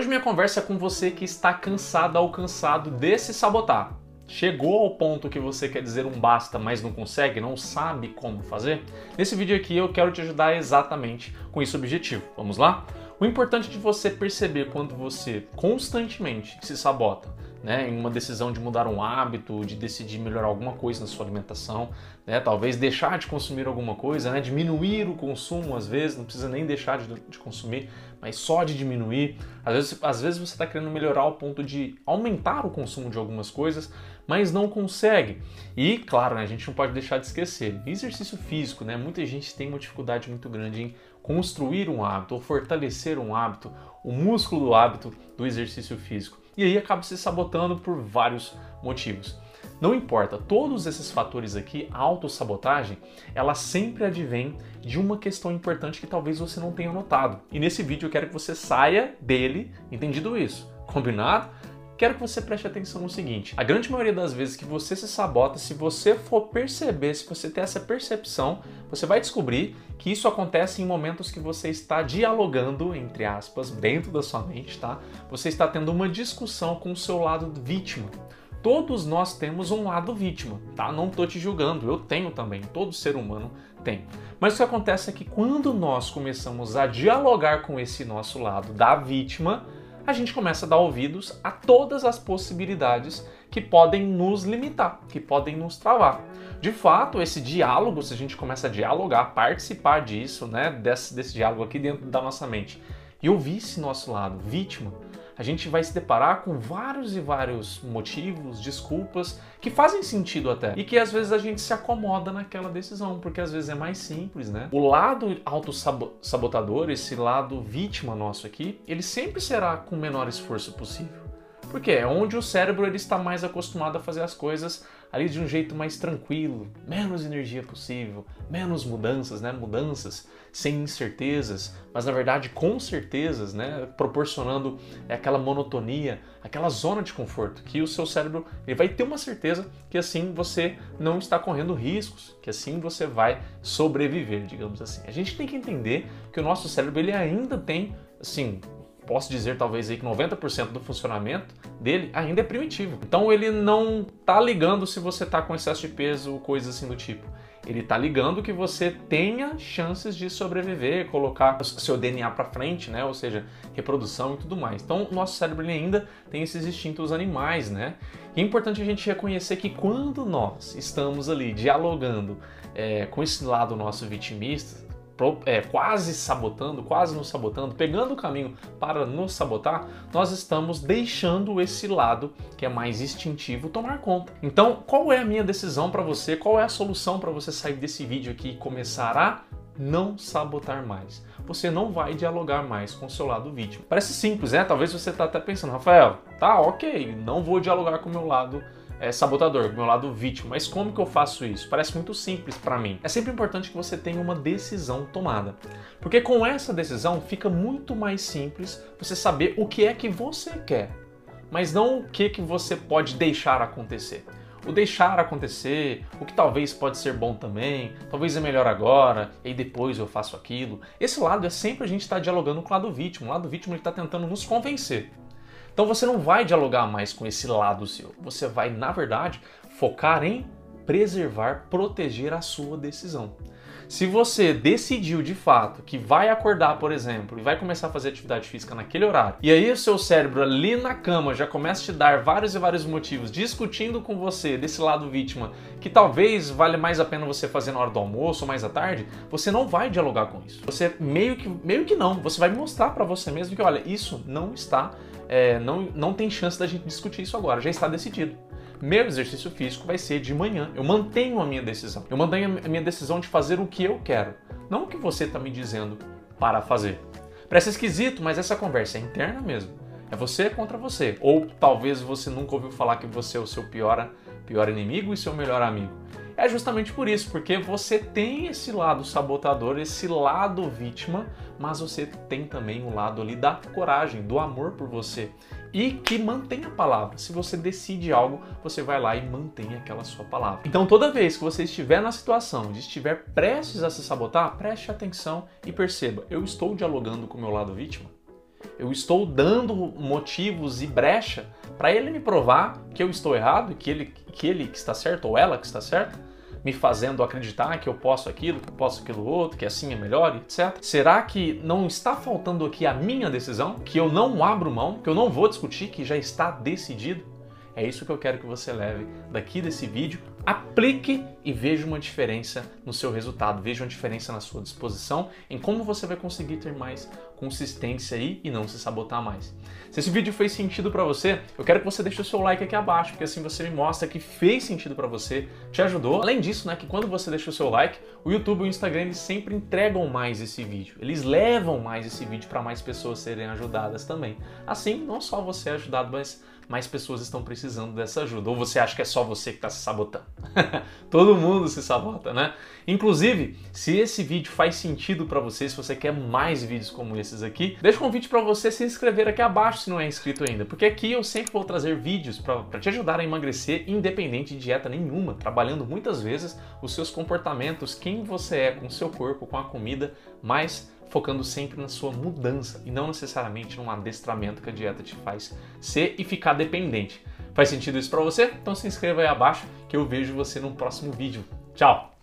Hoje minha conversa é com você que está cansado ou cansado de se sabotar. Chegou ao ponto que você quer dizer um basta, mas não consegue, não sabe como fazer? Nesse vídeo aqui eu quero te ajudar exatamente com esse objetivo. Vamos lá? O importante de você perceber quando você constantemente se sabota, né, em uma decisão de mudar um hábito, de decidir melhorar alguma coisa na sua alimentação, né, talvez deixar de consumir alguma coisa, né, diminuir o consumo às vezes, não precisa nem deixar de, de consumir, mas só de diminuir. Às vezes, às vezes você está querendo melhorar ao ponto de aumentar o consumo de algumas coisas, mas não consegue. E, claro, né, a gente não pode deixar de esquecer, exercício físico, né, muita gente tem uma dificuldade muito grande em construir um hábito ou fortalecer um hábito, o músculo do hábito do exercício físico. E aí acaba se sabotando por vários motivos. Não importa, todos esses fatores aqui, a autossabotagem, ela sempre advém de uma questão importante que talvez você não tenha notado. E nesse vídeo eu quero que você saia dele entendido isso. Combinado? Quero que você preste atenção no seguinte: a grande maioria das vezes que você se sabota, se você for perceber, se você ter essa percepção, você vai descobrir que isso acontece em momentos que você está dialogando, entre aspas, dentro da sua mente, tá? Você está tendo uma discussão com o seu lado vítima. Todos nós temos um lado vítima, tá? Não tô te julgando, eu tenho também, todo ser humano tem. Mas o que acontece é que quando nós começamos a dialogar com esse nosso lado da vítima, a gente começa a dar ouvidos a todas as possibilidades que podem nos limitar, que podem nos travar. De fato, esse diálogo, se a gente começa a dialogar, participar disso, né, desse, desse diálogo aqui dentro da nossa mente, e ouvir esse nosso lado, vítima, a gente vai se deparar com vários e vários motivos, desculpas que fazem sentido até e que às vezes a gente se acomoda naquela decisão, porque às vezes é mais simples, né? O lado autossabotador, esse lado vítima nosso aqui, ele sempre será com o menor esforço possível. Porque é onde o cérebro ele está mais acostumado a fazer as coisas ali de um jeito mais tranquilo, menos energia possível, menos mudanças, né? Mudanças sem incertezas, mas na verdade com certezas, né? Proporcionando aquela monotonia, aquela zona de conforto que o seu cérebro ele vai ter uma certeza que assim você não está correndo riscos, que assim você vai sobreviver, digamos assim. A gente tem que entender que o nosso cérebro ele ainda tem assim posso dizer talvez aí que 90% do funcionamento dele ainda é primitivo. Então ele não tá ligando se você tá com excesso de peso ou coisas assim do tipo. Ele tá ligando que você tenha chances de sobreviver, colocar seu DNA para frente, né? Ou seja, reprodução e tudo mais. Então, nosso cérebro ainda tem esses instintos animais, né? E é importante a gente reconhecer que quando nós estamos ali dialogando é, com esse lado nosso vitimista, é, quase sabotando, quase nos sabotando, pegando o caminho para nos sabotar, nós estamos deixando esse lado que é mais instintivo tomar conta. Então, qual é a minha decisão para você? Qual é a solução para você sair desse vídeo aqui e começar a não sabotar mais? Você não vai dialogar mais com o seu lado vítima. Parece simples, né? Talvez você está até pensando, Rafael, tá ok, não vou dialogar com o meu lado é, sabotador, do meu lado vítima. Mas como que eu faço isso? Parece muito simples para mim. É sempre importante que você tenha uma decisão tomada. Porque com essa decisão fica muito mais simples você saber o que é que você quer, mas não o que, que você pode deixar acontecer. O deixar acontecer, o que talvez pode ser bom também, talvez é melhor agora, e depois eu faço aquilo. Esse lado é sempre a gente estar tá dialogando com o lado vítima. O lado vítima está tentando nos convencer. Então você não vai dialogar mais com esse lado seu. Você vai, na verdade, focar em preservar, proteger a sua decisão. Se você decidiu de fato que vai acordar, por exemplo, e vai começar a fazer atividade física naquele horário, e aí o seu cérebro ali na cama já começa a te dar vários e vários motivos, discutindo com você desse lado vítima, que talvez vale mais a pena você fazer na hora do almoço ou mais à tarde, você não vai dialogar com isso. Você meio que, meio que não, você vai mostrar para você mesmo que, olha, isso não está é, não, não tem chance da gente discutir isso agora, já está decidido. Meu exercício físico vai ser de manhã. Eu mantenho a minha decisão. Eu mantenho a minha decisão de fazer o que eu quero, não o que você está me dizendo para fazer. Parece esquisito, mas essa conversa é interna mesmo. É você contra você. Ou talvez você nunca ouviu falar que você é o seu pior, pior inimigo e seu melhor amigo. É justamente por isso, porque você tem esse lado sabotador, esse lado vítima, mas você tem também o lado ali da coragem, do amor por você e que mantém a palavra. Se você decide algo, você vai lá e mantém aquela sua palavra. Então, toda vez que você estiver na situação de estiver prestes a se sabotar, preste atenção e perceba: eu estou dialogando com o meu lado vítima? Eu estou dando motivos e brecha para ele me provar que eu estou errado, que ele, que ele que está certo ou ela que está certa, me fazendo acreditar que eu posso aquilo, que eu posso aquilo outro, que assim é melhor, etc. Será que não está faltando aqui a minha decisão, que eu não abro mão, que eu não vou discutir, que já está decidido? É isso que eu quero que você leve daqui desse vídeo. Aplique e veja uma diferença no seu resultado, veja uma diferença na sua disposição, em como você vai conseguir ter mais consistência aí e não se sabotar mais. Se esse vídeo fez sentido para você, eu quero que você deixe o seu like aqui abaixo, porque assim você me mostra que fez sentido para você, te ajudou. Além disso, né, que quando você deixa o seu like, o YouTube e o Instagram eles sempre entregam mais esse vídeo. Eles levam mais esse vídeo para mais pessoas serem ajudadas também. Assim, não só você é ajudado, mas mais pessoas estão precisando dessa ajuda. Ou você acha que é só você que está se sabotando? Todo mundo se sabota, né? Inclusive, se esse vídeo faz sentido para você, se você quer mais vídeos como esses aqui, deixa um convite para você se inscrever aqui abaixo se não é inscrito ainda, porque aqui eu sempre vou trazer vídeos para te ajudar a emagrecer independente de dieta nenhuma, trabalhando muitas vezes os seus comportamentos, quem você é com o seu corpo, com a comida, mas focando sempre na sua mudança e não necessariamente num adestramento que a dieta te faz ser e ficar dependente. Faz sentido isso para você? Então se inscreva aí abaixo que eu vejo você no próximo vídeo. Tchau!